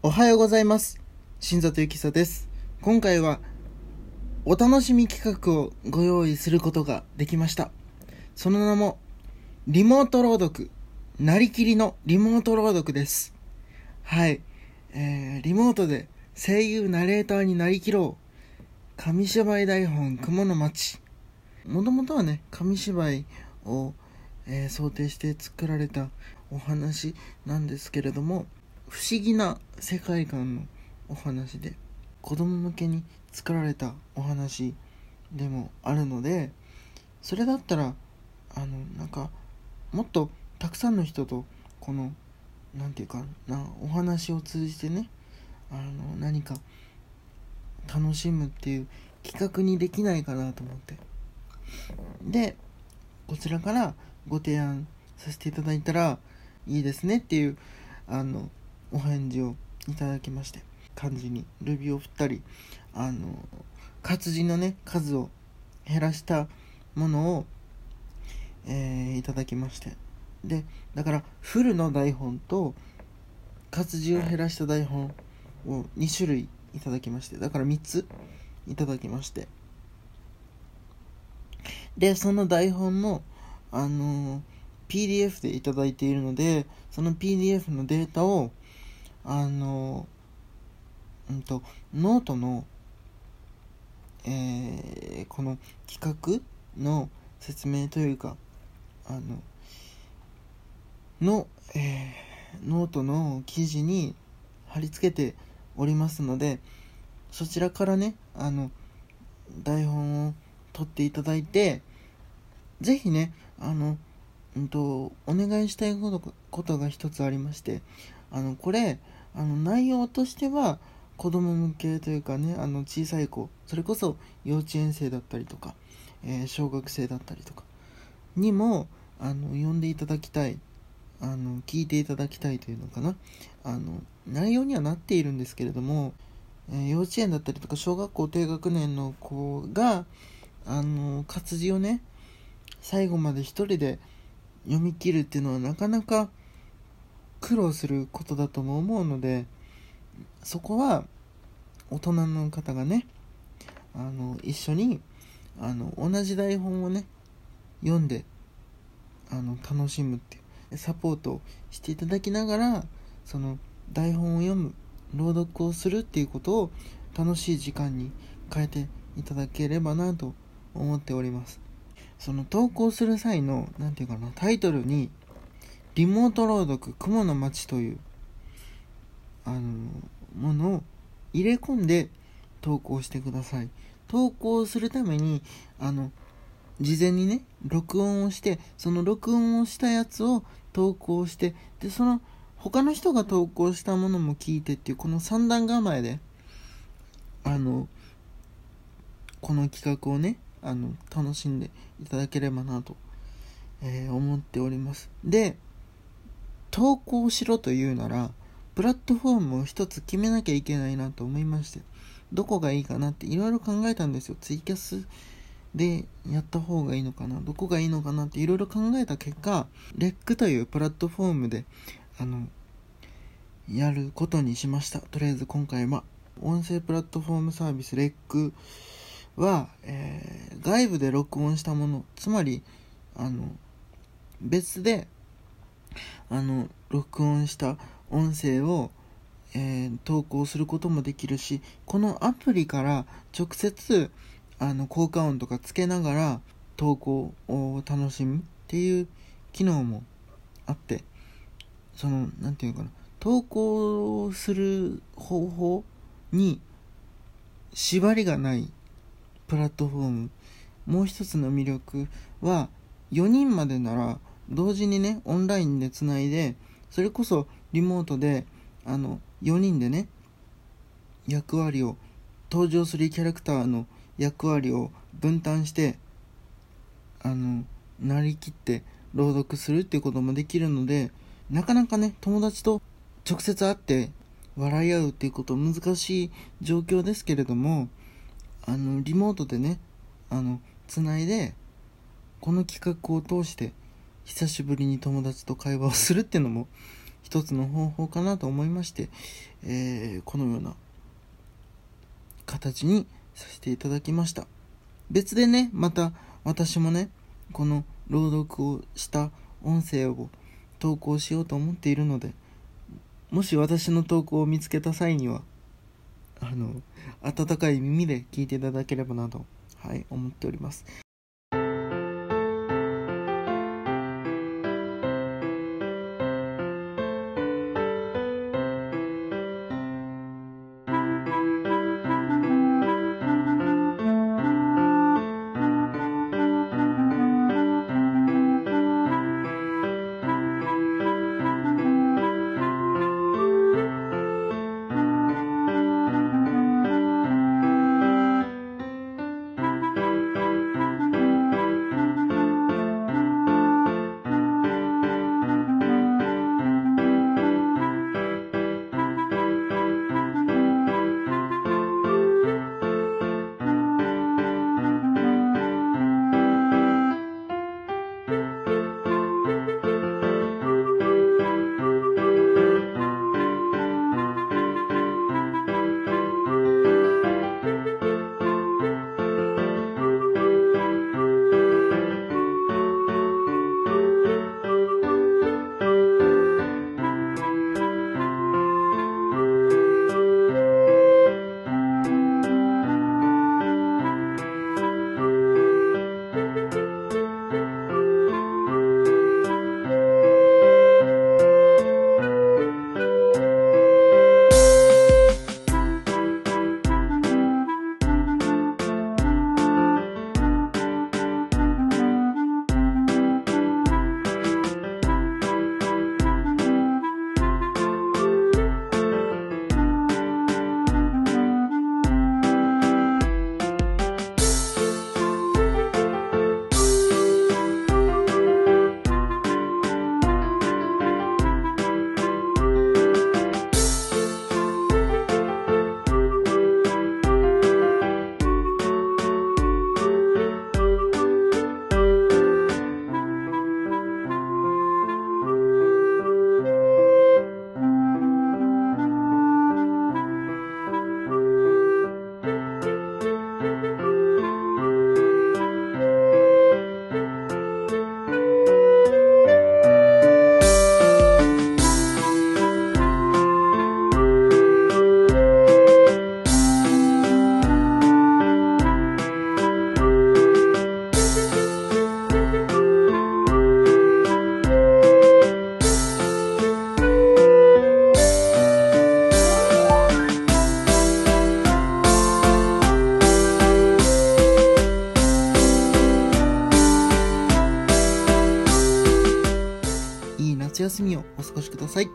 おはようございます。新里ゆきさです。今回はお楽しみ企画をご用意することができました。その名もリモート朗読。なりきりのリモート朗読です。はい。えー、リモートで声優ナレーターになりきろう。紙芝居台本雲の町。もともとはね、紙芝居を、えー想定して作られたお話なんですけれども、不思議な世界観のお話で子供向けに作られたお話でもあるのでそれだったらあのなんかもっとたくさんの人とこのなんていうかなお話を通じてねあの何か楽しむっていう企画にできないかなと思って。でこちらからご提案させていただいたらいいですねっていうあのお返事をいただきまして漢字にルビを振ったりあの活字のね数を減らしたものを、えーいただきまして。でだからフルの台本と活字を減らした台本を2種類いただきましてだから3ついただきまして。でその台本もあの PDF でいただいているのでその PDF のデータをあのうんとノートのえーこの企画の説明というかあのの、えーノートの記事に貼り付けておりますのでそちらからねあの台本を取っていただいてぜひねあのうんとお願いしたいことことが一つありましてあのこれあの内容としては子供向けというかねあの小さい子それこそ幼稚園生だったりとか、えー小学生だったりとかにもあの読んでいただきたいあの聞いていただきたいというのかな。あの内容にはなっているんですけれども、えー幼稚園だったりとか小学校低学年の子があの活字をね最後まで一人で読み切るっていうのはなかなか苦労することだとも思うのでそこは大人の方がねあの一緒にあの同じ台本をね読んであの楽しむっていうサポートをしていただきながらその台本を読む朗読をするっていうことを楽しい時間に変えていただければなと思っております。その投稿する際の何て言うかなタイトルに「リモート朗読雲の街」というあのものを入れ込んで投稿してください。投稿するためにあの事前にね録音をしてその録音をしたやつを投稿してでその他の人が投稿したものも聞いてっていうこの三段構えであのこの企画をねあの楽しんでいただければなと、えー思っております。で投稿しろというならプラットフォームを一つ決めなきゃいけないなと思いましてどこがいいかなっていろいろ考えたんですよ。ツイキャスでやった方がいいのかなどこがいいのかなっていろいろ考えた結果レックというプラットフォームであのやることにしました。とりあえず今回は音声プラットフォームサービスレックは、えー外部で録音したものつまりあの別であの録音した音声を、えー投稿することもできるしこのアプリから直接あの効果音とかつけながら投稿を楽しむっていう機能もあってそのなんていうのかな投稿する方法に縛りがないプラットフォーム。もう一つの魅力は4人までなら同時にねオンラインでつないでそれこそリモートであの4人でね役割を登場するキャラクターの役割を分担してあのなりきって朗読するっていうこともできるのでなかなかね友達と直接会って笑い合うっていうこと難しい状況ですけれどもあのリモートでねあのつないでこの企画を通して久しぶりに友達と会話をするっていうのも一つの方法かなと思いまして、えー、このような形にさせていただきました。別でねまた私もねこの朗読をした音声を投稿しようと思っているのでもし私の投稿を見つけた際にはあの温かい耳で聞いていただければなとはい思っております。をお過ごしください。